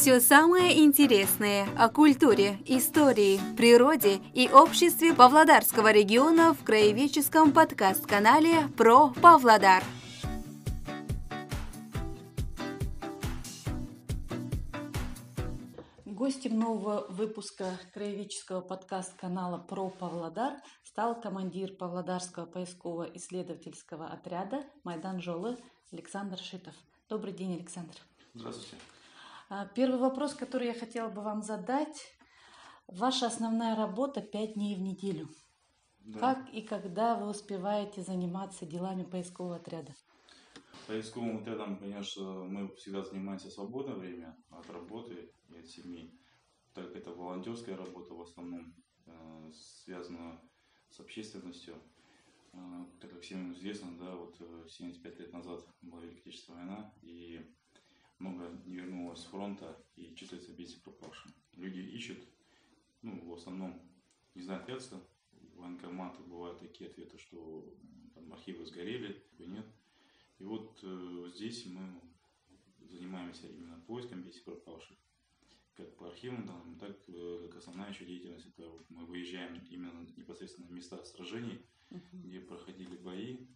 Все самое интересное о культуре, истории, природе и обществе Павлодарского региона в краеведческом подкаст-канале «Про Павлодар». Гостем нового выпуска краеведческого подкаст-канала «Про Павлодар» стал командир Павлодарского поисково-исследовательского отряда «Майдан Жолы» Александр Шитов. Добрый день, Александр. Здравствуйте. А, первый вопрос, который я хотела бы вам задать. Ваша основная работа пять дней в неделю. Да. Как и когда вы успеваете заниматься делами поискового отряда? Поисковым отрядом, конечно, мы всегда занимаемся в свободное время от работы и от семьи. Так как это волонтерская работа в основном, э, связана с общественностью. Э, Так как всем известно, да, вот э, 75 лет назад была Великая Отечественная война, и много не вернулось с фронта и числится без пропавшим. Люди ищут, ну, в основном не знают ответства. В военкоматы бывают такие ответы, что там архивы сгорели, нет. И вот э, здесь мы занимаемся именно поиском без пропавших. Как по архивным данным, так э, как основная еще деятельность, это вот мы выезжаем именно непосредственно на места сражений, где проходили бои.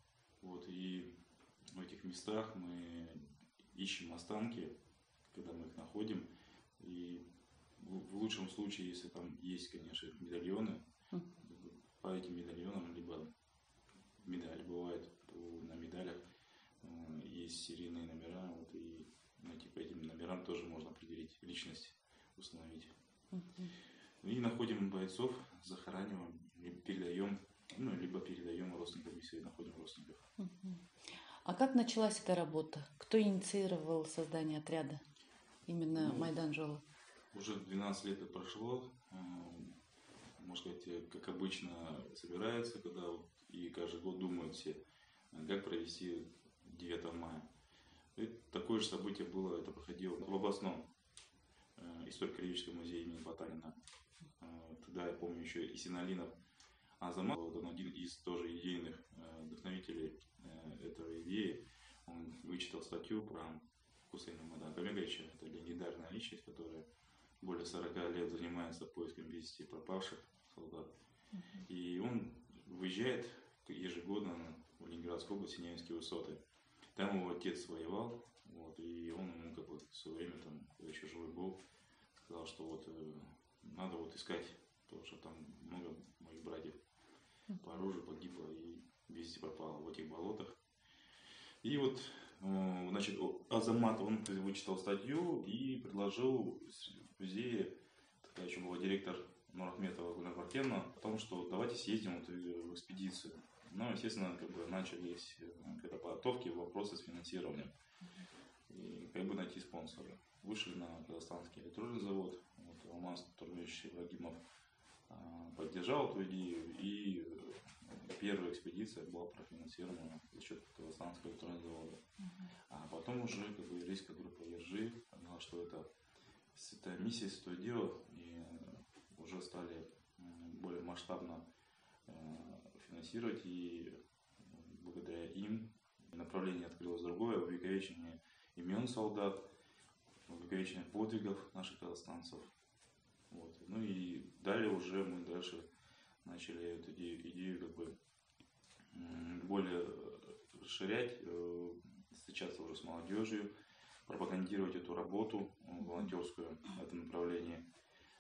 Вот, и в этих местах мы ищем останки, когда мы их находим. И в лучшем случае, если там есть, конечно, медальоны, Мгм. по этим медальонам, либо медаль бывает на медалях, э, есть серийные номера, вот, и найти по этим номерам тоже можно определить личность, установить. И находим бойцов, захораниваем, передаем, ну, либо передаем родственникам, если находим родственников. А как началась эта работа? Кто инициировал создание отряда? Именно Ну, Майдан Жола. Уже 12 лет это прошло. э, Можно сказать, э, как обычно собираются, когда и каждый год думают все, э, как провести 9 мая. И такое же событие было, это проходило в областном э, историко-краеведческом музее имени Потанина. Тогда я помню еще и Синалинов Азамат, он один из тоже идейных вдохновителей э, этого идеи. Он вычитал статью про Хусейна Мадагомеговича, это легендарная личность, которая более 40 лет занимается поиском без вести пропавших солдат. И он выезжает ежегодно в Ленинградскую область, Синявинские высоты. Там его отец воевал, вот, и он ему как бы в свое время, там, когда еще живой был, сказал, что вот э, надо вот искать, потому что там много моих братьев по оружию погибло и без вести пропало в этих болотах. И вот, э, значит, Азамат, он вычитал статью и предложил в музее, такая еще была директор Нурахметова Гульнар Бартеновна, о том, что давайте съездим вот в в экспедицию. Ну, естественно, как бы начались э, когда подготовки, вопросы с финансированием. И как бы найти спонсора. Вышли на казахстанский электронный завод, вот, Алмаз Турмевич Ибрагимов а, поддержал эту идею, и э, первая экспедиция была профинансирована за счет казахстанского электронного завода. А потом уже как бы еврейская группа Ержи поняла, что это святая миссия, святое дело, и уже стали более масштабно э, финансировать, и благодаря им направление открылось другое, увековечение имен солдат, увековечение подвигов наших казахстанцев. Вот. Ну и далее уже мы дальше начали эту идею, идею как бы более расширять, э, встречаться уже с молодежью, пропагандировать эту работу э, волонтерскую в этом направлении,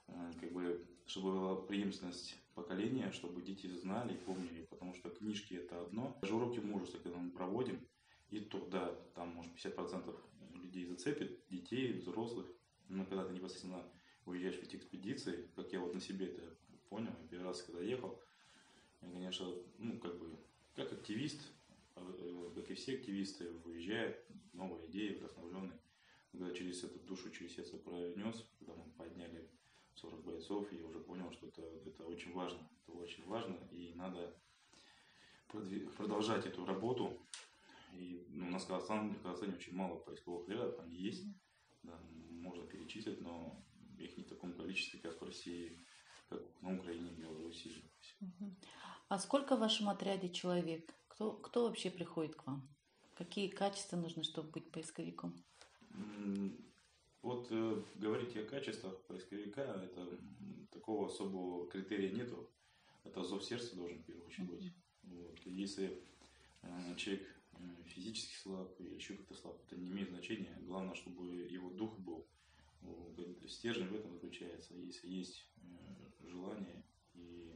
Э, как бы, чтобы была преемственность поколения, чтобы дети знали и помнили, потому что книжки это одно. Даже уроки мужества, когда мы проводим, и то, да, там, может, 50% людей зацепит, детей, взрослых, но когда ты непосредственно уезжаешь в эти экспедиции, как я вот на себе это понял, я первый раз, когда ехал, я, конечно, ну, как бы, как активист, как и все активисты, выезжают, новые идеи, вдохновленные. Когда через эту душу, через сердце пронес, когда мы подняли 40 бойцов, я уже понял, что это, это очень важно. Это очень важно, и надо продолжать эту работу. И ну, у нас в Казахстане, в Казахстане очень мало поисковых отрядов, они есть, да, можно перечислить, но их не в таком количестве, как в России, на Украине, Беларуси. А сколько в вашем отряде человек? Кто, кто вообще приходит к вам? Какие качества нужны, чтобы быть поисковиком? Вот э, говорить о качествах поисковика, это такого особого критерия нету. Это зов сердца должен в первую очередь быть. Вот. Если э, человек э, физически слаб или еще как-то слаб, это не имеет значения. Главное, чтобы его дух был. Стержень в этом заключается. Если есть э, желание и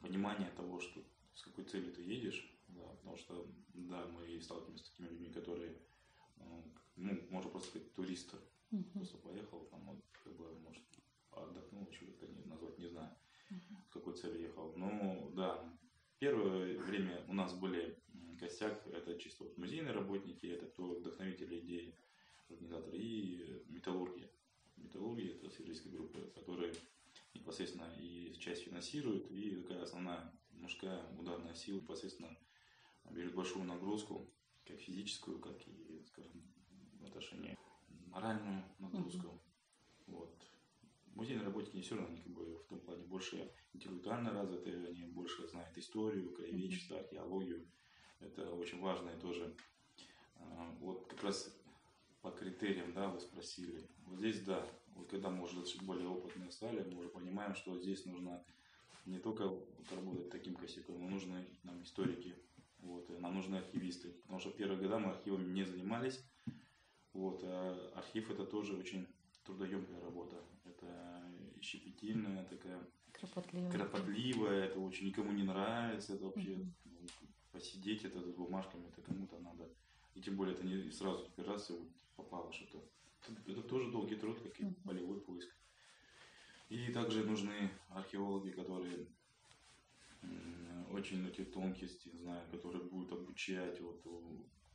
понимание того, что с какой целью ты едешь, да, потому что, да, мы сталкиваемся с такими людьми, которые, э, ну, можно просто сказать, туристы, uh-huh. просто поехал, там, вот, как бы, может, отдохнул, еще как-то не, назвать, не знаю, uh-huh. с какой целью ехал. Ну, да, первое время у нас были костяк, это чисто вот музейные работники, это кто вдохновители идеи, организаторы, и металлурги. Металлурги это сибирская группа, которые непосредственно и часть финансирует, и такая основная мужская ударная сила непосредственно берет большую нагрузку, как физическую, как и, скажем, в отношении моральную нагрузку. Uh-huh. Вот. Музейные работники не все равно, они как бы в том плане больше интеллектуально развиты, они больше знают историю, краеведчество, археологию. Это очень важно и тоже. А, вот как раз по критериям, да, вы спросили. Вот здесь, да, вот когда мы уже более опытные стали, мы уже понимаем, что здесь нужно не только работать таким косяком, но нужны нам историки, вот, нам нужны архивисты. Потому что первые года мы архивами не занимались. Вот, а архив это тоже очень трудоемкая работа. Это щепетильная, такая кропотливая. кропотливая, это очень никому не нравится, это вообще посидеть это с бумажками, это кому-то надо. И тем более это не сразу раз и вот попало что-то. Это тоже долгий труд, как и болевой поиск. И также нужны археологи, которые очень эти тонкости знают, которые будут обучать. Вот,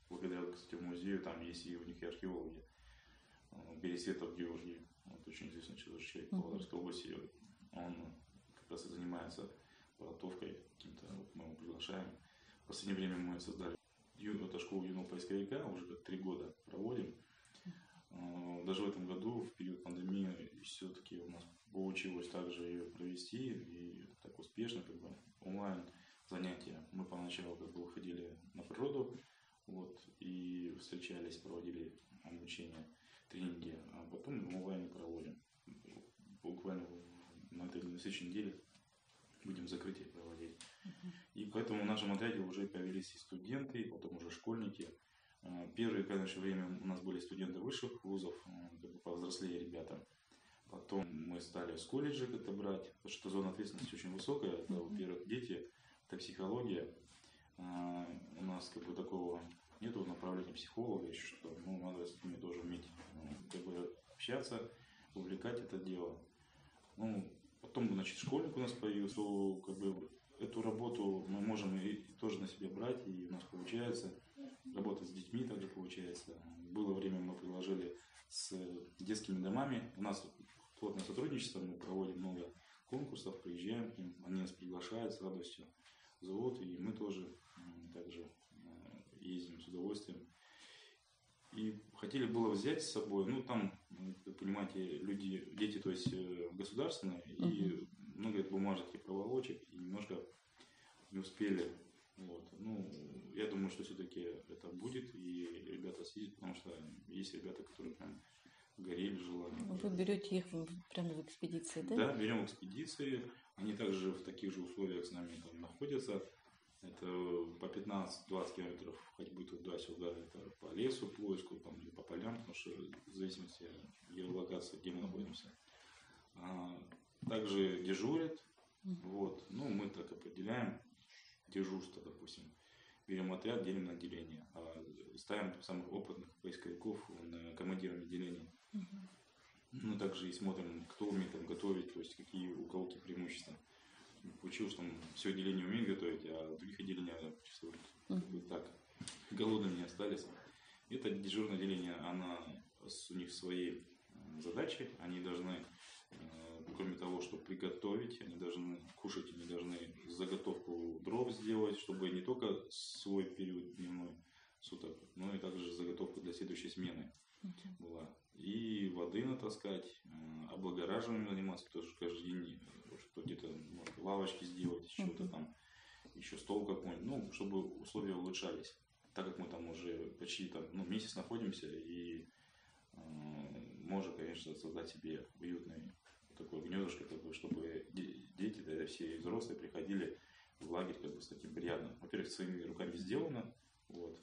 благодаря, кстати, музею, там есть и у них и археологи. Бересветов Георгий, вот очень известный человек в Павлодарской области. Он как раз и занимается подготовкой каким-то, вот мы его приглашаем. В последнее время мы создали это школу юного поисковика, уже как три года проводим. А, даже в этом году, в период пандемии, все-таки у нас получилось также ее провести и так успешно, как бы онлайн занятия. Мы поначалу как бы выходили на природу, вот, и встречались, проводили обучение, тренинги, а потом онлайн проводим. Буквально на этой на следующей неделе будем закрытие проводить. И поэтому в нашем отряде уже появились и студенты, и потом уже школьники. А, первые, конечно, время у нас были студенты высших вузов, как бы повзрослее ребята. Потом мы стали с колледжа это брать, потому что зона ответственности очень высокая. Это, во-первых, дети, это психология. А, у нас как бы такого нету направления психолога, еще что ну, надо с ними тоже уметь ну, как бы общаться, увлекать это дело. Ну, потом, значит, школьник у нас появился, как бы эту работу мы можем и тоже на себя брать, и у нас получается. Работать с детьми также получается. Было время, мы приложили с детскими домами. У нас плотное сотрудничество, мы проводим много конкурсов, приезжаем к ним, они нас приглашают с радостью, зовут, и мы тоже также э, ездим с удовольствием. И хотели было взять с собой, ну там, понимаете, люди, дети, то есть э, государственные, uh-huh. и много бумажек и проволочек, и немножко не успели. Вот. Ну, я думаю, что все-таки это будет, и ребята съездят, потому что есть ребята, которые прям горели желанием. Вы берете их прямо в экспедиции, да? Да, берем экспедиции. Они также в таких же условиях с нами там находятся. Это по 15-20 километров ходьбы туда-сюда, это по лесу, поиску, там, или по полям, потому что в зависимости от геолокации, где мы находимся. Также дежурят. Вот. Ну, мы так определяем дежурство, допустим. Берем отряд, делим на отделение. А ставим самых опытных поисковиков на командирами отделений. Ну, также и смотрим, кто умеет там готовить, то есть какие у кого какие преимущества. Получилось, что все отделения умеют готовить, а других чувствуют как бы так, голодными не остались. Это дежурное отделение, она, у них свои задачи, они должны, э, кроме того, чтобы приготовить, они должны кушать, они должны заготовку дров сделать, чтобы не только свой период дневной суток, но и также заготовку для следующей смены была. И воды натаскать, э, облагораживанием заниматься, что каждый день что где-то может, лавочки сделать, что-то там, еще стол какой-нибудь, ну, чтобы условия улучшались. Так как мы там уже почти там, ну, месяц находимся, и э, можно, конечно, создать себе уютный такое гнездышко, такое, чтобы дети, да, все взрослые приходили в лагерь как бы с таким приятным. Во-первых, своими руками сделано, вот.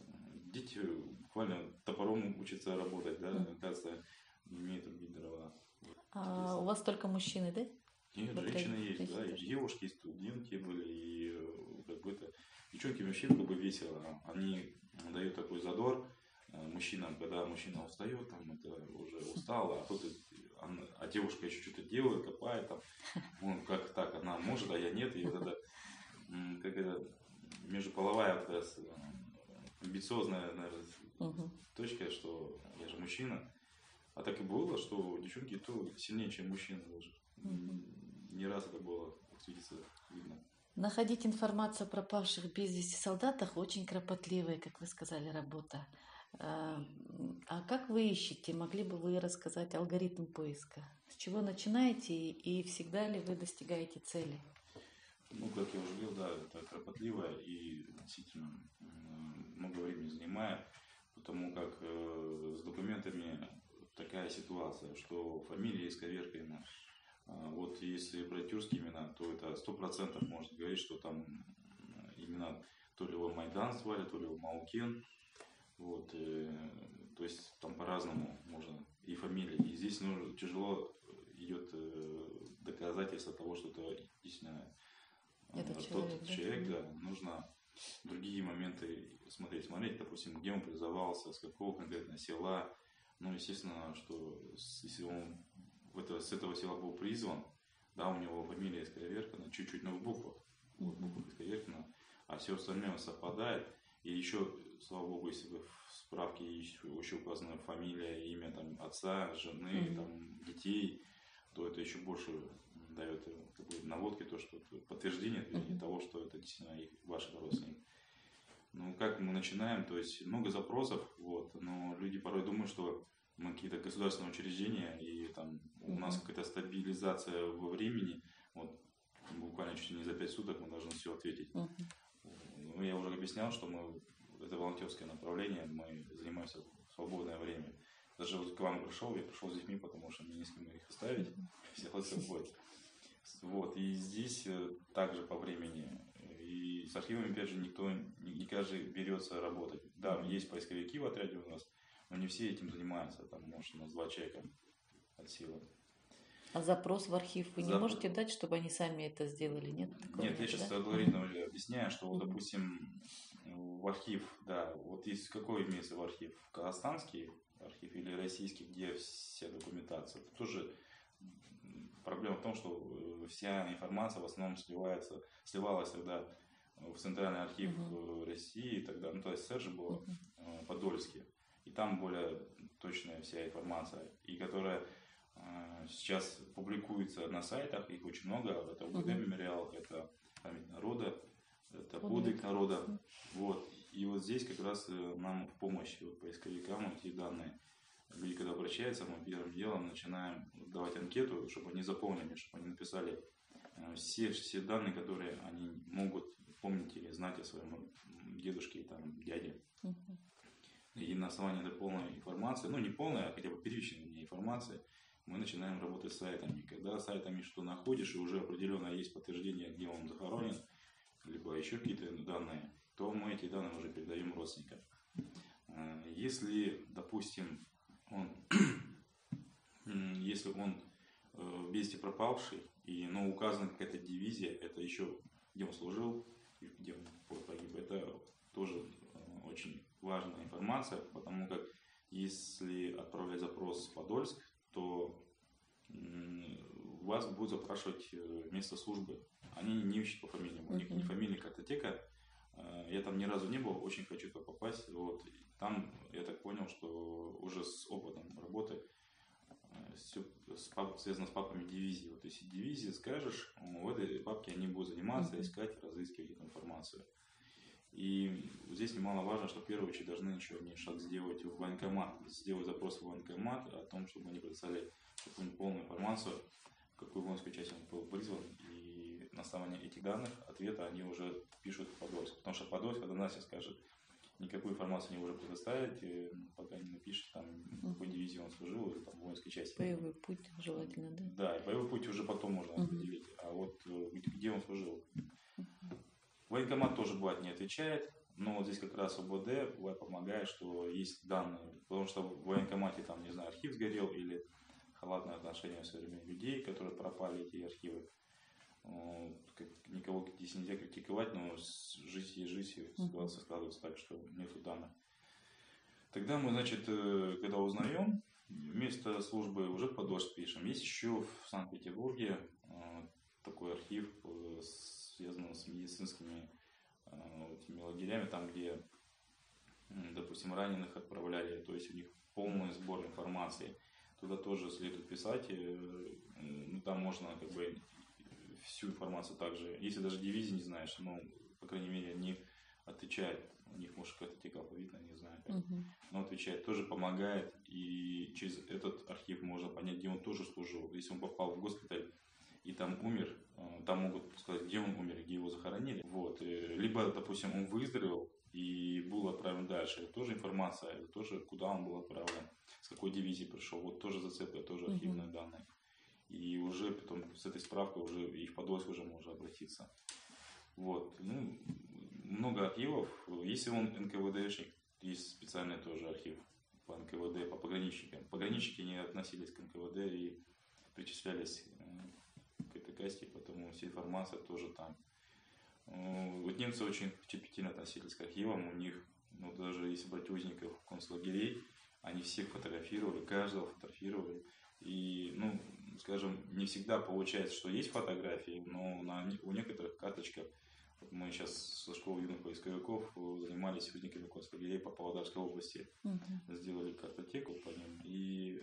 Дети буквально топором учатся работать, да, оказывается, не умеют рубить дрова. А у вас только мужчины, да? Нет, вот женщины есть, есть, да, и девушки, и студентки были, и как бы это... Девчонки вообще как бы весело, они дают такой задор э, мужчинам, когда мужчина устает, там это уже устал, а тут а девушка еще что-то делает, копает там, он как так, она может, а я нет, и вот это, как это, межполовая вот эта, амбициозная, наверное, угу. точка, что я же мужчина, а так и было, что девчонки то сильнее, чем мужчины даже. Угу. Не раз это было, видится, видно. Находить информацию о пропавших без вести солдатах очень кропотливая, как вы сказали, работа. А, а как вы ищете? Могли бы вы рассказать алгоритм поиска? С чего начинаете и всегда ли вы достигаете цели? Ну, как я уже говорил, да, это кропотливо и действительно много времени занимает, потому как э, с документами такая ситуация, что фамилия исковеркана. Вот если брать тюркские имена, то это сто процентов может говорить, что там имена то ли его Майдан звали, то ли его Маукен, вот, э, то есть там по-разному можно и фамилии. И здесь ну, тяжело идет э, доказательство того, что это действительно э, Этот тот человек, человек, да, нужно другие моменты смотреть. Смотреть, допустим, где он призывался, с какого конкретно села. Ну, естественно, что если он в это, с этого села был призван, да, у него фамилия исковеркана, чуть-чуть, но в буквах, в буквах исковеркана, а все остальное совпадает. И еще слава богу, если вы в справке еще, указана фамилия, имя там, отца, жены, mm-hmm. там, детей, то это еще больше дает как бы, наводки, то, что подтверждение mm-hmm. того, что это действительно их, ваши родственники. Ну, как мы начинаем, то есть много запросов, вот, но люди порой думают, что мы какие-то государственные учреждения, и там mm-hmm. у нас какая-то стабилизация во времени, вот, буквально чуть не за пять суток мы должны все ответить. Mm-hmm. Ну, я уже объяснял, что мы это волонтерское направление, мы занимаемся в свободное время. Даже вот к вам пришел, я пришел с детьми, потому что мне не с кем их оставить, все с собой. Вот, и здесь э, также по времени. И с архивами, опять же, никто, не каждый берется работать. Да, есть поисковики в отряде у нас, но не все этим занимаются. Там, может, у нас два человека от силы. А запрос в архив вы Зап... не можете дать, чтобы они сами это сделали, нет? Такого нет, я сейчас да? алгоритм объясняю, что, вот, допустим, в архив, да, вот есть какой имеется в архив? Казахстанский архив или российский, где вся документация? Это тоже проблема в том, что э, вся информация в основном сливается, сливалась тогда в Центральный архив uh-huh. России, тогда, ну, то есть СССР же было uh-huh. Подольске, и там более точная вся информация, и которая сейчас публикуется на сайтах, их очень много, это УГД мемориал, это память народа, это подвиг народа. Вот. И вот здесь как раз э, нам в помощь вот, поисковикам эти данные. Люди, когда обращаются, мы первым делом начинаем давать анкету, чтобы они заполнили, чтобы они написали э, все, все данные, которые они могут помнить или знать о своем дедушке, там, дяде. И на основании этой полной информации, ну не полной, а хотя бы первичной информации, мы начинаем работать с сайтами. Когда сайтами что находишь, и уже определенно есть подтверждение, где он захоронен, либо еще какие-то данные, то мы эти данные уже передаем родственникам. Э, если, допустим, он, если он э, в вести пропавший, и, но указана какая-то дивизия, это еще где он служил, где он погиб, это тоже э, очень важная информация, потому как если отправлять запрос в Подольск, то вас будут запрашивать место службы они не ищут по фамилиям. У них не фамильная картотека. Э, я там ни разу не был, очень хочу туда попасть. Вот. Там я так понял, что уже с опытом работы э, все связано с папами дивизии. Вот если дивизии скажешь, в этой папке они будут заниматься, искать, разыскивать эту информацию. И здесь немаловажно, что в первую очередь должны еще они шаг сделать в военкомат, сделать запрос в военкомат о том, чтобы они предоставили полную информацию, какую воинскую часть он был призван и на основании этих данных ответа они уже пишут Подольск. Потому что Подольск, когда Настя скажет, никакую информацию не может предоставить, э, пока не напишет, там, в какой дивизии он служил, или там, воинской части. Боевой путь желательно, да? Да, и боевой путь уже потом можно Мгм. определить. А вот э, где, он служил. Военкомат тоже бывает не отвечает, но вот здесь как раз ОБД бывает помогает, что есть данные. Потому что в военкомате там, не знаю, архив сгорел или халатное отношение современных людей, которые пропали эти архивы. Э, Никого здесь нельзя критиковать, но жизнь жизнь, и Мгм. ситуация складывается так, что нету данных. Тогда мы, значит, э, когда узнаем, место службы уже под дождь пишем. Есть еще в Санкт-Петербурге э, такой архив, связанный с медицинскими этими лагерями, там, где, допустим, раненых отправляли, то есть у них полный сбор информации. Туда тоже следует писать, ну, там можно как бы всю информацию также, если даже дивизии не знаешь, ну, по крайней мере, они отвечают, у них, может, какая-то тика алфавитная, не знаю, как но отвечает, тоже помогает, и через этот архив можно понять, где он тоже служил. Если он попал в госпиталь и там умер, э, там могут сказать, где он умер, где его захоронили. Вот. э, Либо, допустим, он выздоровел и был отправлен дальше. Это тоже информация, это тоже куда он был отправлен, с какой дивизии пришел. Вот тоже зацепка, тоже архивные данные. И уже потом с этой справкой уже и в подвойск уже можно обратиться. Вот. Ну, много архивов. Если он НКВДшник, есть специальный тоже архив по НКВД, по пограничникам. Пограничники не относились к НКВД и причислялись э, к этой касте, поэтому вся информация тоже там. Э, Вот немцы очень щепетильно относились к архивам, у них, ну даже если брать узников концлагерей, они всех фотографировали, каждого фотографировали. И, ну, скажем, не всегда получается, что есть фотографии, но на, у некоторых карточках вот мы сейчас со школы юных поисковиков э, занимались узниками концлагерей по Павлодарской области Мгм. сделали картотеку по ним, и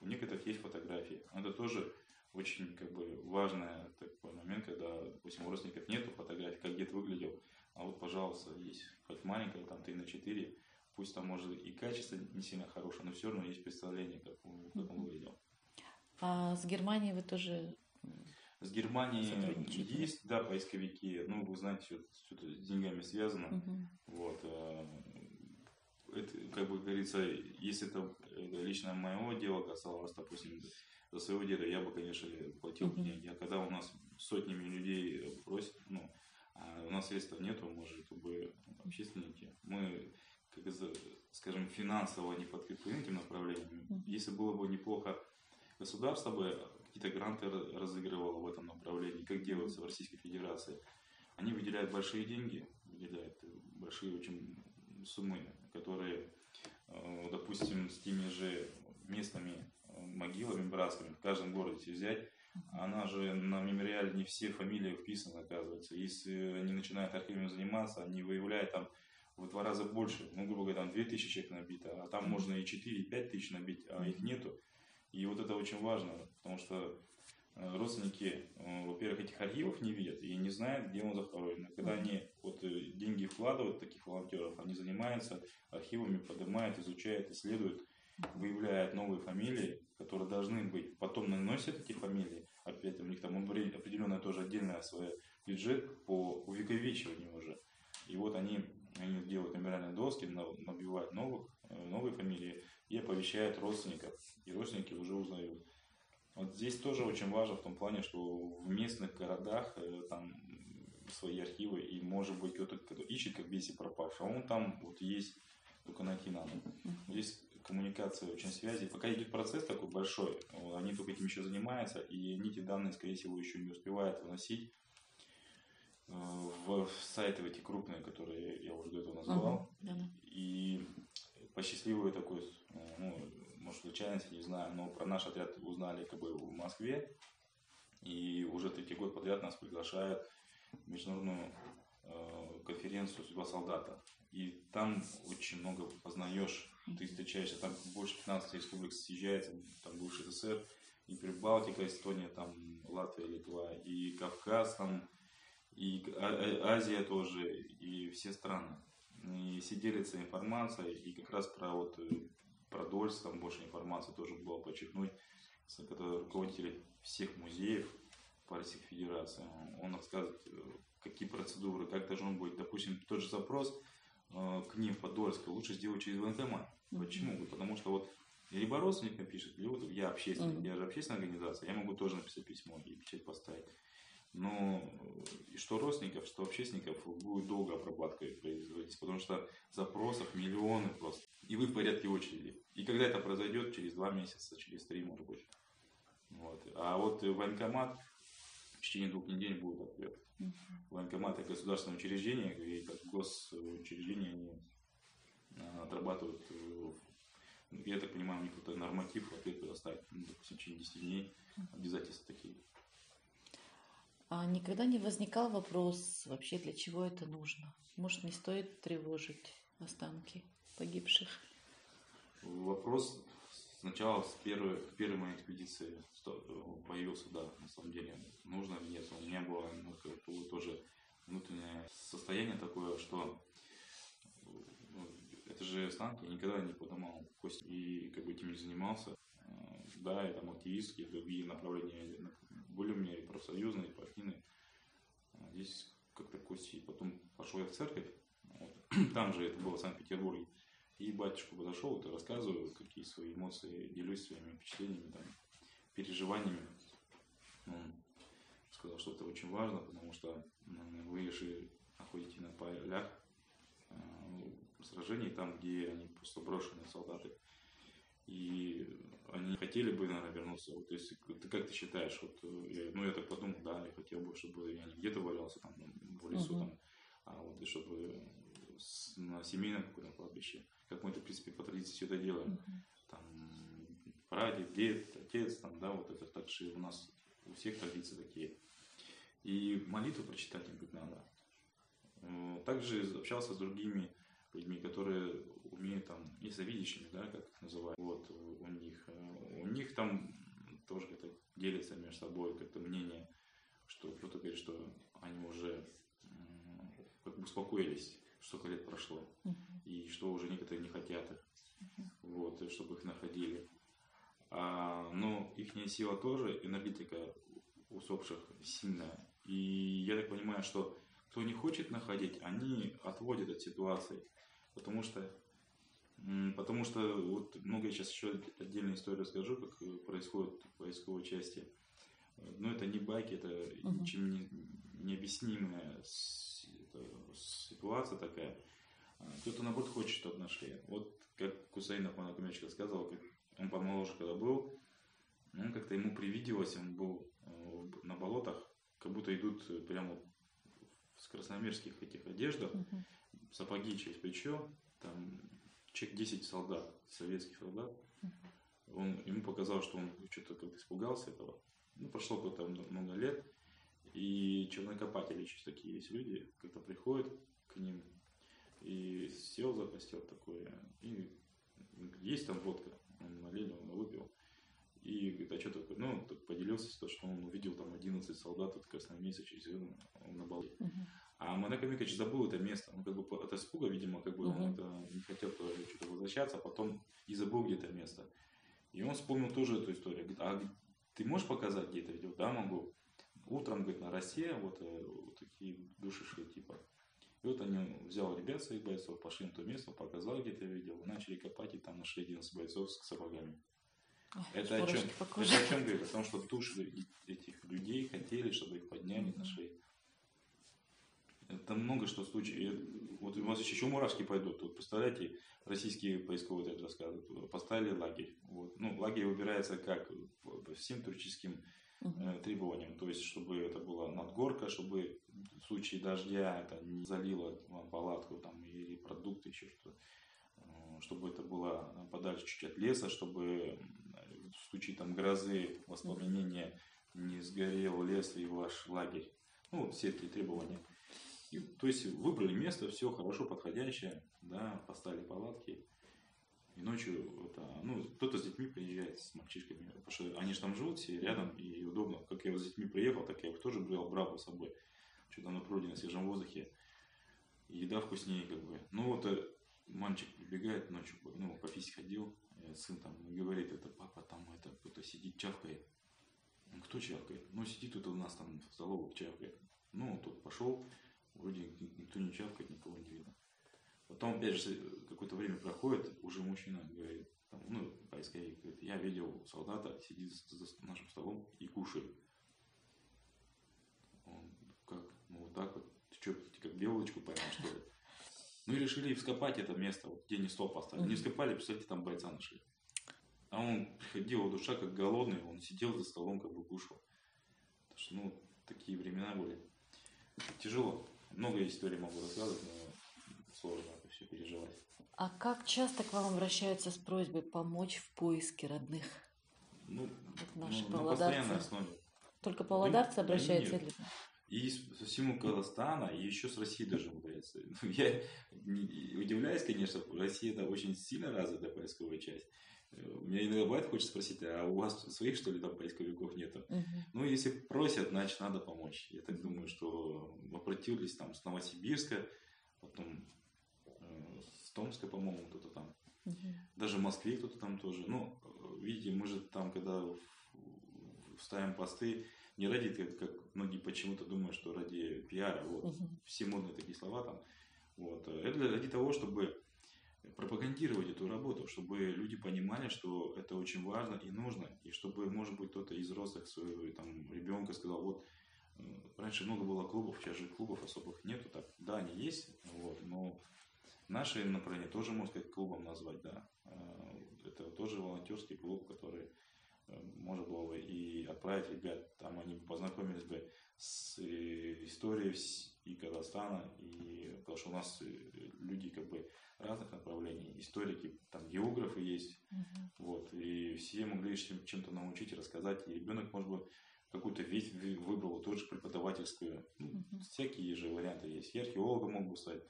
у некоторых есть фотографии. Это тоже очень как бы важный такой момент, когда, допустим, у родственников нету фотографий, как дед выглядел, а вот, пожалуйста, есть хоть маленькая, там 3 на 4, пусть там может и качество не сильно хорошее, но все равно есть представление, как он, как он выглядел. А с Германией вы тоже С Германией есть, да, поисковики, ну, вы знаете, это с деньгами связано. Мгм. Вот. э, Это, как бы говорится, если это, это лично моего дела касалось, допустим, за своего деда, я бы, конечно, платил Мгм. деньги. А когда у нас сотнями людей просят, ну, а у нас средств нету, мы же как бы общественники, мы, как скажем, финансово не подкреплены этим направлением. Мгм. Если было бы неплохо государство бы какие-то гранты раз- разыгрывало в этом направлении, как делается в Российской Федерации, они выделяют большие деньги, выделяют большие очень суммы, которые, э, допустим, с теми же местными э, могилами братскими в каждом городе если взять, она же на мемориале не все фамилии вписаны, оказывается. Если они начинают архивами заниматься, они выявляют там в два раза больше, ну, грубо говоря, там 2000 человек набито, а там можно и 4, и 5 тысяч набить, а их нету. И вот это очень важно, потому что э, родственники, э, во-первых, этих архивов не видят и не знают, где он захоронен. Когда они вот э, деньги вкладывают таких волонтеров, они занимаются архивами, поднимают, изучают, исследуют, выявляют новые фамилии, которые должны быть, потом наносят эти фамилии, опять у них там опре- определенная тоже отдельная свой бюджет по увековечиванию уже. И вот они, они делают мемориальные доски, на- набивают новых, новые фамилии и оповещают родственников. И родственники уже узнают. Вот здесь тоже очень важно в том плане, что в местных городах э, там свои архивы, и может быть кто-то, кто ищет как весь пропавший, а он там вот есть, только найти надо. Здесь коммуникация, очень связи. Пока идет процесс такой большой, они только этим еще занимаются, и они эти данные, скорее всего, еще не успевают выносить э, в сайты эти крупные, которые я уже до этого назвал. Да-да. И по счастливой такой, ну, может, случайности, не знаю, но про наш отряд узнали как бы в Москве. И уже третий год подряд нас приглашают в международную э, конференцию «Судьба солдата». И там очень много познаешь, ты встречаешься, там больше 15 республик съезжается, там бывший СССР, и Прибалтика, Эстония, там Латвия, Литва, и Кавказ, там, и А- А- Азия тоже, и все страны. И все делятся информацией, и как раз про вот э, про Дольск там больше информации тоже было подчеркнуть, с- когда руководитель всех музеев по Российской Федерации, он рассказывает, э, какие процедуры, как должен быть, допустим, тот же запрос э, к ним в Подольск лучше сделать через военкомат. Почему? Потому что вот либо родственник напишет, либо я общественник, я же общественная организация, я могу тоже написать письмо и печать поставить. Но и что родственников, что общественников будет долго обрабатка производиться, потому что запросов миллионы просто. И вы в порядке очереди. И когда это произойдет, через два месяца, через три, может быть. Вот. А вот военкомат в течение двух недель будет ответ. Uh-huh. Военкомат это государственное учреждение, и как госучреждение они а, отрабатывают, э, я так понимаю, у них какой-то норматив ответ предоставить, ну, допустим, в течение 10 дней, обязательства такие. А никогда не возникал вопрос вообще, для чего это нужно? Может, не стоит тревожить останки погибших? Вопрос сначала с первой, к первой моей экспедиции появился, да, на самом деле, нужно или нет. У меня было ну, тоже внутреннее состояние такое, что ну, это же останки, я никогда не поднимал кость и как бы этим не занимался. Э, да, и там активистские, другие направления были у меня и профсоюзные, и партийные. А здесь как-то кости. Потом пошел я в церковь, вот. там же это было в Санкт-Петербурге. И батюшку подошел, вот, рассказываю, какие свои эмоции, делюсь своими впечатлениями, там, переживаниями. Он сказал, что это очень важно, потому что вы же находите на полях э, сражений, там, где они просто брошены солдаты. И они хотели бы, наверное, вернуться. Вот, то есть, ты как ты считаешь, вот, э, я, ну, я так подумал, да, я хотел бы, чтобы я не где-то валялся там в лесу, uh-huh. там, а вот, и чтобы с, на семейном каком-то кладбище, как мы это, в принципе, по традиции все это делаем. Uh-huh. Там, прадед, дед, отец, там, да, вот это так же у нас у всех традиции такие. И молитву прочитать им надо. Э, также общался с другими людьми, которые умеют там, и завидящими, да, как их называют. Вот у них, э, у них там тоже как-то делятся между собой как-то мнение, что кто-то говорит, что они уже как бы успокоились, столько лет прошло, uh-huh. и что уже некоторые не хотят их, uh-huh. вот, чтобы их находили. А, но их сила тоже, энергетика усопших сильная. И я так понимаю, что кто не хочет находить, они отводят от ситуации. Потому что, потому что вот много я сейчас еще отдельную историю расскажу, как происходит в поисковой части. Но это не байки, это uh-huh. ничем не, необъяснимая ситуация такая. Кто-то наоборот хочет, чтобы нашли. Вот как Кусаинов Манакумевич рассказывал, как он помоложе когда был, он как-то ему привиделось, он был э, на болотах, как будто идут прямо в скоростномерских этих одеждах, uh-huh сапоги через плечо, там человек 10 солдат, советских солдат. Он, ему показал, что он что-то как-то испугался этого. Ну, прошло какое-то много лет, и чернокопатели еще такие есть люди, как-то приходят к ним, и сел за костер такой, и есть там водка, он налил, он выпил. И говорит, а что такое? Ну, так поделился, то, что он увидел там 11 солдат от красноармейцев через на балке. Uh-huh. А Манек Амикович забыл это место. Он как бы от испуга, видимо, как бы uh-huh. он это не хотел что-то возвращаться, а потом и забыл где то место. И он вспомнил тоже эту историю. Говорит, а ты можешь показать, где это видел? Да, могу. Утром, говорит, на России вот, э, вот такие души шли, типа. И вот они взял ребят своих бойцов, пошли на то место, показал, где то видел, начали копать, и там нашли 11 бойцов с сапогами. Ой, это, о чем, это о чем говорит? О том, что души этих людей хотели, чтобы их подняли, нашли. Это много что случаев. Вот у вас еще мурашки пойдут. Вот представляете, российские поисковые это рассказывают. Поставили лагерь. Вот. Ну, лагерь выбирается как по всем туристическим э, требованиям. То есть, чтобы это была надгорка, чтобы в случае дождя это не залило вам палатку там, или продукты, еще что-то. Э, чтобы это было подальше чуть от леса, чтобы в случае там грозы, воспламенения не сгорел лес и ваш лагерь. Ну, вот все эти требования. И, то есть выбрали место, все хорошо подходящее, да, поставили палатки. И ночью это, ну, кто-то с детьми приезжает, с мальчишками, потому что они же там живут все рядом, и удобно. Как я с детьми приехал, так я их тоже брал, брал с собой. Что-то на пруде, на свежем воздухе. Еда вкуснее, как бы. Ну, вот э, мальчик прибегает ночью, ну, по физе ходил, э, сын там говорит, это папа там, это кто-то сидит, чавкает. Кто чавкает? Ну, сидит тут у нас там в столовой, чавкает. Ну, тут пошел, Вроде никто не чавкает, никого не видно. Потом, опять же, какое-то время проходит, уже мужчина говорит, там, ну, поисковик говорит, я видел солдата, сидит за нашим столом и кушает. Он, как? Ну, вот так вот. Ты что, как белочку поймал, что ли? Ну и решили вскопать это место, вот, где они стол поставили. Не вскопали, представьте, там бойца нашли. А он приходил, душа как голодный, он сидел за столом, как бы кушал. Потому что, ну, такие времена были. Тяжело. Много историй могу рассказывать, но сложно это все переживать. А как часто к вам обращаются с просьбой помочь в поиске родных? Ну, Вот наши ну, на постоянной основе. Только павлодарцы да обращаются? нет. И со всему Казахстана, и еще с России даже умудряется. Ну, я удивляюсь, конечно, Россия это очень сильно развитая поисковая часть. Э, Меня иногда бывает хочется спросить, а у вас своих, что ли, там поисковиков нету? Мгм. Ну, если просят, значит, надо помочь. Я так думаю, что обратились там с Новосибирска, потом э, с Томска, по-моему, кто-то там. Мгм. Даже в Москве кто-то там тоже. Ну, видите, мы же там, когда ставим посты, не ради, как, как многие почему-то думают, что ради пиара, вот, Мгм. все модные такие слова там. Вот. Это ради того, чтобы пропагандировать эту работу, чтобы люди понимали, что это очень важно и нужно, и чтобы, может быть, кто-то из взрослых своего там, ребенка сказал, вот, э, раньше много было клубов, сейчас же клубов особых нету, так, да, они есть, вот, но Наше направление тоже можно сказать клубом назвать, да. Э, Это тоже волонтерский клуб, который э, можно было бы и отправить ребят, там они бы познакомились бы с историей и Казахстана, и потому что у нас э, люди как бы разных направлений, историки, там географы есть, Мгм. вот, и все могли чем- чем-то научить, рассказать, и ребенок, может быть, какую-то вы- выбрал, тоже преподавательскую, ну, Мгм. всякие же варианты есть, и археологом мог бы стать,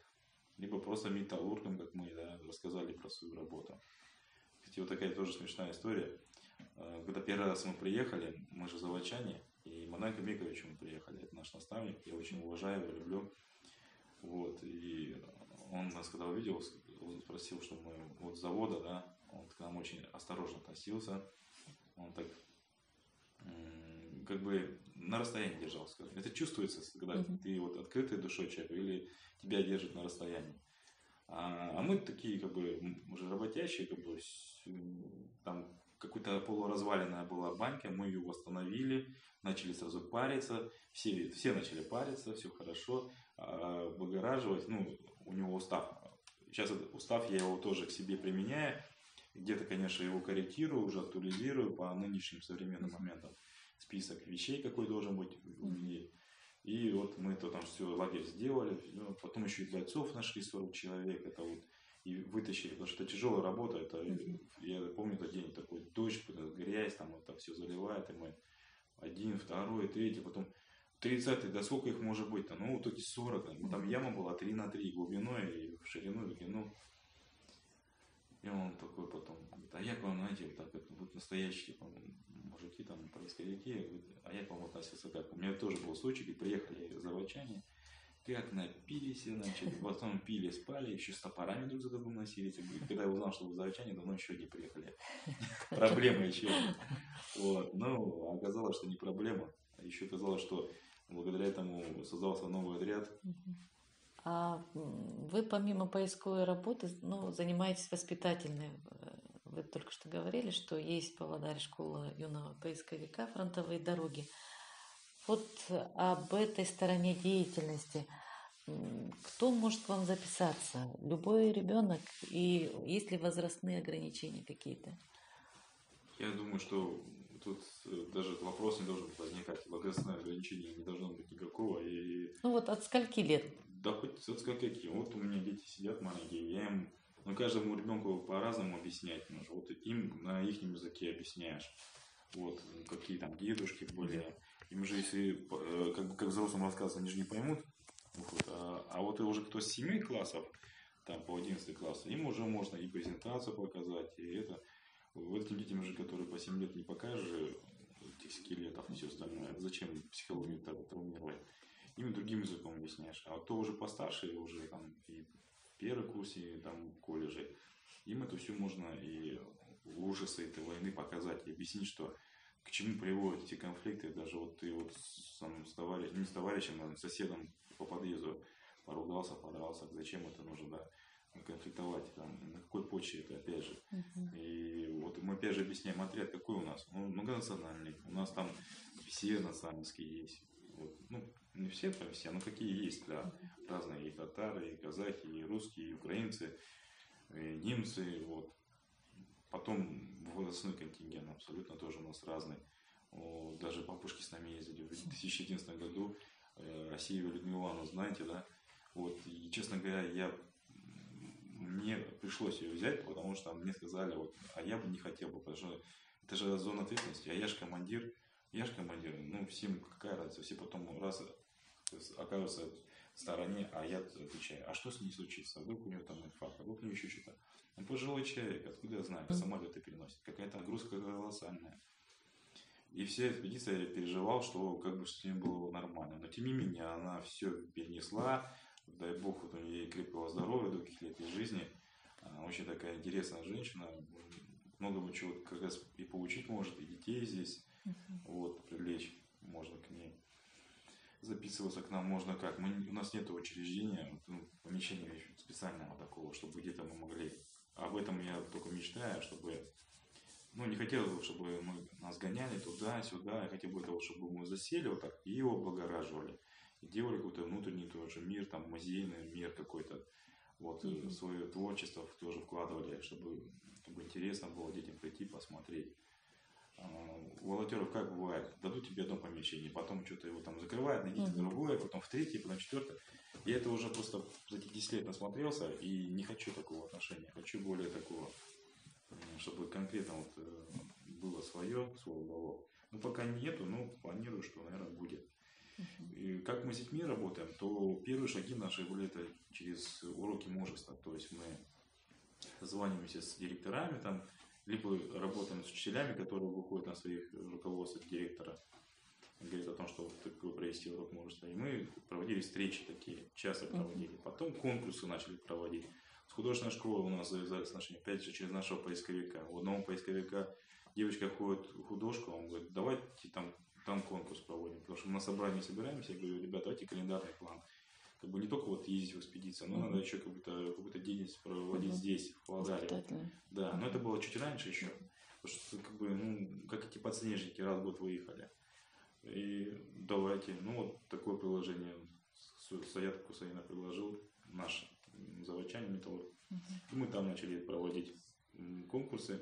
либо просто металлургом, как мы, да, рассказали про свою работу. Кстати, вот такая тоже смешная история. Э, Когда первый раз мы приехали, мы же заводчане, Микович мы приехали, это наш наставник, я очень уважаю его, люблю. Вот, и он нас когда увидел, он спросил, что мы вот с завода, да, он к нам очень осторожно относился, он так как бы на расстоянии держал, скажем. Это чувствуется, когда Мгм. ты вот открытой душой человек или тебя держат на расстоянии. А, а мы такие, как бы, уже работящие, как бы, там какая-то полуразваленная была банька, мы ее восстановили, начали сразу париться, все, все начали париться, все хорошо, а, выгораживать, ну, у него устав. Сейчас этот устав, я его тоже к себе применяю, где-то, конечно, его корректирую, уже актуализирую по нынешним современным моментам. Список вещей, какой должен быть у людей. И вот мы то там все, лагерь сделали, ну, потом еще и бойцов нашли 40 человек, это вот, и вытащили, потому что это тяжелая работа, это, Мгм. я помню этот день, такой дождь, грязь, там это все заливает, и мы один, второй, третий, потом 30 да сколько их может быть-то? Ну, в итоге 40, ну, там яма была 3 на 3 глубиной и в ширину, и в длину. И он такой потом говорит, а я к вам, знаете, вот так вот, вот настоящие типа, мужики, там, поисковики, а я к вам относился как? У меня тоже был случай, приехали заводчане, как напились, значит, потом пили, спали, еще с топорами друг за другом носились. И Когда я узнал, что вы заводчане, давно еще не приехали. Проблема еще. Вот. Но оказалось, что не проблема. Еще оказалось, что благодаря этому создался новый отряд. А вы помимо поисковой работы, ну, занимаетесь воспитательной. Вы только что говорили, что есть в Павлодаре школа юного поисковика «Фронтовые дороги». Вот об этой стороне деятельности. Кто может к вам записаться? Любой ребенок? И есть ли возрастные ограничения какие-то? Я думаю, что тут э, даже вопрос не должен возникать. Возрастное ограничение не должно быть никакого. И Ну вот от скольки лет? да хоть как какие. Вот у меня дети сидят маленькие, я им ну, каждому ребенку по-разному объяснять нужно. Вот им на их языке объясняешь. Вот, какие там дедушки были. Им же, если э, как, как взрослым рассказывать, они же не поймут. А, а вот уже кто с 7 классов, там по 11 класс, им уже можно и презентацию показать, и это. Вот этим детям же, которые по 7 лет не покажешь же этих скелетов и все остальное, зачем психологию так травмировать? Им другим языком объясняешь. А кто уже постарше, уже там и первый курсе, и там в колледже, им это все можно и ужасы этой войны показать, и объяснить, что к чему приводят эти конфликты. Даже вот ты вот с, там, с товарищем, не с товарищем, а с соседом по подъезду поругался, подрался, зачем это нужно, да. конфликтовать, там, на какой почве это, опять же. И вот мы опять же объясняем отряд, какой у нас. Ну, многонациональный. У нас там все национальские есть. Вот. Ну, не все, там все, но какие есть, да. Разные и татары, и казахи, и русские, и украинцы, и немцы, вот. Потом возрастной контингент абсолютно тоже у нас разный. Даже бабушки с нами ездили в 2011 году. Э, Россию Людмилу Ивановну знаете, да? Вот, и, честно говоря, я мне пришлось ее взять, потому что мне сказали, вот, а я бы не хотел бы, потому что это же зона ответственности, а я же командир, я же командир, ну, всем какая разница, все потом раз окажутся стороне, а я отвечаю, а что с ней случится, вдруг у нее там инфаркт, вдруг у нее еще что-то. Ну, пожилой человек, откуда я знаю, самолеты переносит, какая-то нагрузка колоссальная. И вся экспедиция я переживал, что как бы с ней было нормально. Но тем не менее, она все перенесла, дай бог вот у нее крепкого здоровья, долгих лет и жизни. Она очень такая интересная женщина, много чего как раз и получить может, и детей здесь, uh-huh. вот, привлечь можно к ней. Записываться к нам можно как? Мы, у нас нет учреждения, ну, помещения специального такого, чтобы где-то мы могли. Об этом я только мечтаю, чтобы ну, не хотелось бы, чтобы мы нас гоняли туда-сюда, я хотел бы того, чтобы мы засели вот так и его облагораживали и делали какой-то внутренний тоже мир, там музейный мир какой-то, вот mm-hmm. свое творчество тоже вкладывали, чтобы, чтобы интересно было детям прийти посмотреть. А, у волонтеров как бывает, дадут тебе одно помещение, потом что-то его там закрывают, найдите mm-hmm. другое, потом в третье, потом в четвертое. Я это уже просто за эти 10 лет насмотрелся и не хочу такого отношения, хочу более такого, чтобы конкретно вот э, было свое, свой уголок. Ну, пока нету, но планирую, что, наверное, будет. И как мы с детьми работаем, то первые шаги наши были это через уроки мужества. То есть мы звонимся с директорами, там, либо работаем с учителями, которые выходят на своих руководствах директора, говорит о том, что такое провести урок мужества. И мы проводили встречи такие, часто проводили. Потом конкурсы начали проводить. С художественной школы у нас завязались отношения, опять же, через нашего поисковика. У одного поисковика девочка ходит в художку, он говорит, давайте там там конкурс проводим. Потому что мы на собрании собираемся, я говорю, ребята, давайте календарный план. Как бы не только вот ездить в экспедицию, но mm-hmm. надо еще какую-то какую деятельность проводить mm-hmm. здесь, в Володаре. Да, но это было чуть раньше еще. Потому что как бы, ну, как эти подснежники раз в год выехали. И давайте, ну вот такое приложение Саят Кусаина предложил, наш заводчанин металлург. Uh-huh. И мы там начали проводить конкурсы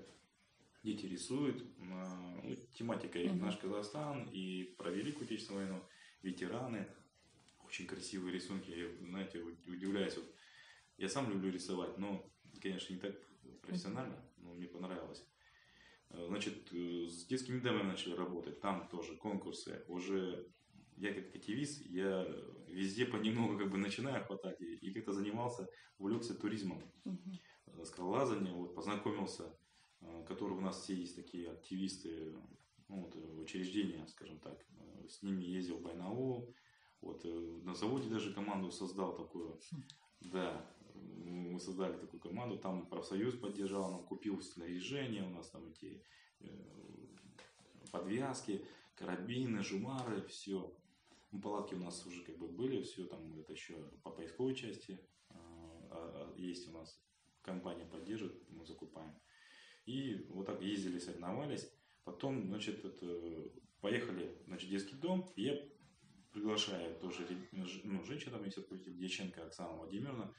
дети рисуют, ну, тематика и наш Казахстан, и про Великую Отечественную войну, ветераны, очень красивые рисунки, я, знаете, удивляюсь, вот, я сам люблю рисовать, но, конечно, не так профессионально, но мне понравилось. Э, значит, э, с детскими домами начали работать, там тоже конкурсы, уже я как активист, я везде понемногу как бы начинаю хватать и, и как-то занимался, увлекся туризмом, uh-huh. скалолазанием, вот, познакомился Э, которые у нас все есть такие активисты, ну, вот, э, учреждения, скажем так. Э, с ними ездил в Байнаул. Вот, на заводе даже команду создал такую. Да, мы создали такую команду, там профсоюз поддержал, нам купил снаряжение, у нас там эти подвязки, карабины, жумары, все. Ну, палатки у нас уже как бы были, все там, это еще по поисковой части а, а, есть у нас. Компания поддерживает, мы закупаем. И вот так ездили, соревновались. Потом, значит, это, поехали, значит, детский дом. И я приглашаю тоже ну, женщину, там есть руководитель Дьяченко Оксана Владимировна.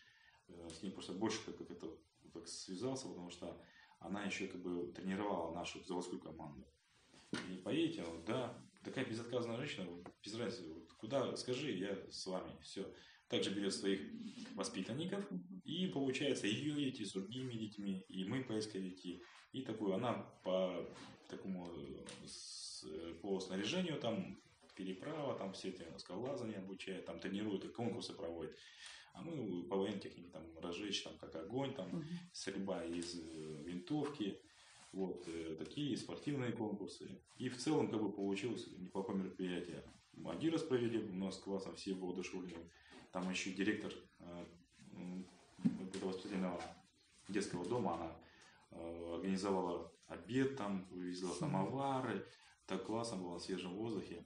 Э, с ней просто больше как, это так связался, потому что она еще как бы тренировала нашу заводскую команду. И поедете, вот, да, такая безотказная женщина, без разницы, куда скажи, я с вами, все. Также берет своих воспитанников, и получается ее дети с другими детьми, и мы поисковики, и такую, она по такому, с, по снаряжению там, переправа, там все эти скалолазания обучает, там тренирует и конкурсы проводит. А мы по военной технике там разжечь там как огонь, там угу. стрельба из э, винтовки, вот э, такие спортивные конкурсы. И в целом как бы получилось неплохое мероприятие. Один раз провели, у нас классно все воодушевлены. Там еще директор э, этого воспитательного детского дома, она Э, организовала обед там, вывезла самовары. Так классно было на свежем воздухе.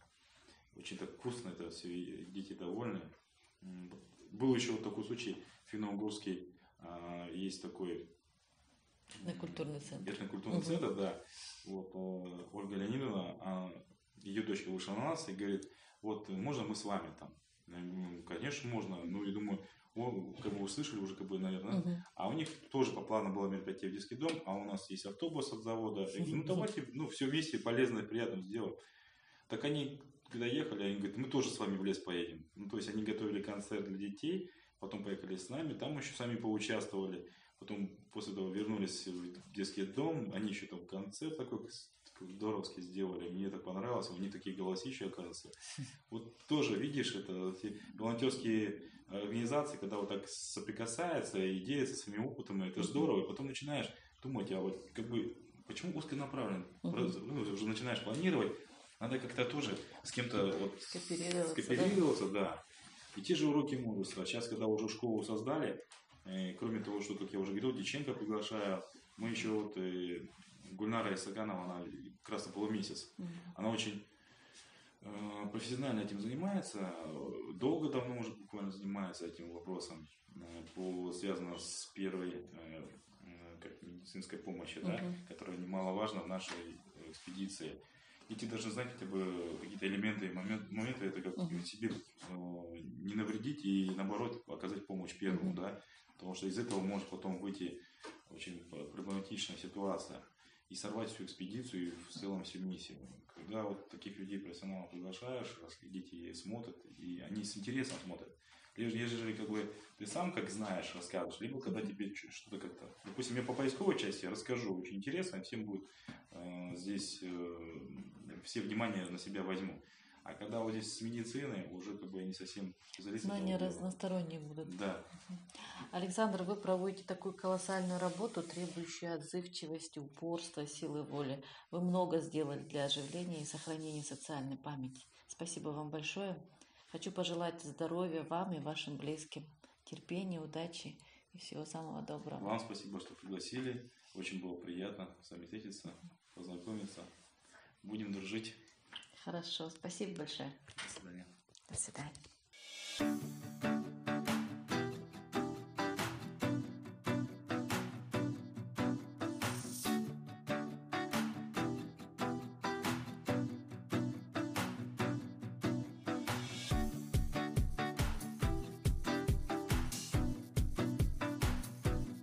Очень так вкусно это все, дети довольны. Был еще вот такой случай, финно-угорский А, есть такой Этнокультурный центр. Этнокультурный Мгм. центр, да. Вот э, Ольга Леонидовна, а, ее дочка вышла на нас и говорит, вот можно мы с вами там? Говорю, «Ну, конечно, можно. Ну, я думаю, о, как бы услышали уже, как бы, наверное. Мгм. А у них тоже по плану было мероприятие в детский дом, а у нас есть автобус от завода. Я говорю, ну, давайте, ну, все вместе полезно и приятно сделаем. Так они, когда ехали, они говорят, мы тоже с вами в лес поедем. Ну, то есть они готовили концерт для детей, потом поехали с нами, там еще сами поучаствовали. Потом после этого вернулись в детский дом, они еще там концерт такой здоровский сделали, мне так понравилось, у них такие голосища, оказывается. Вот тоже, видишь, это волонтерские организации, когда вот так соприкасаются и делятся своими опытами, это здорово, и потом начинаешь думать, а вот как бы, почему узконаправлен? Мгм. Просто, ну, уже начинаешь планировать, надо как-то тоже с кем-то вот Скооперироваться, да? скооперироваться, да. И те же уроки мужества. Сейчас, когда уже школу создали, э, кроме того, что, как я уже говорил, Диченко приглашаю, мы еще вот э, Гульнара Исаганова, она как раз был месяц. Мгм. Она очень э, профессионально этим занимается, долго давно уже буквально занимается этим вопросом, э, по, связано с первой э, э, как медицинской помощи, да, Мгм. которая немаловажна в нашей э, экспедиции. Дети должны знать хотя бы какие-то элементы и момент, моменты, это как Мгм. себе э, не навредить и наоборот оказать помощь первому, Мгм. да, потому что из этого может потом выйти очень проблематичная ситуация и сорвать всю экспедицию и в целом всю миссию. Когда вот таких людей, профессионалов приглашаешь, раз дети смотрят, и они с интересом смотрят. Ежели как бы ты сам как знаешь, рассказываешь, либо когда тебе что-то как-то... Допустим, я по поисковой части расскажу, очень интересно, всем будет э, здесь э, все внимание на себя возьму. А когда вот здесь с медициной, уже как бы они совсем специалисты. Знания этого дела. разносторонние будут. Да. Александр, вы проводите такую колоссальную работу, требующую отзывчивости, упорства, силы воли. Вы много сделали для оживления и сохранения социальной памяти. Спасибо вам большое. Хочу пожелать здоровья вам и вашим близким, терпения, удачи и всего самого доброго. Вам спасибо, что пригласили. Очень было приятно с вами встретиться, познакомиться. Будем дружить. Хорошо, спасибо большое. До свидания. До свидания.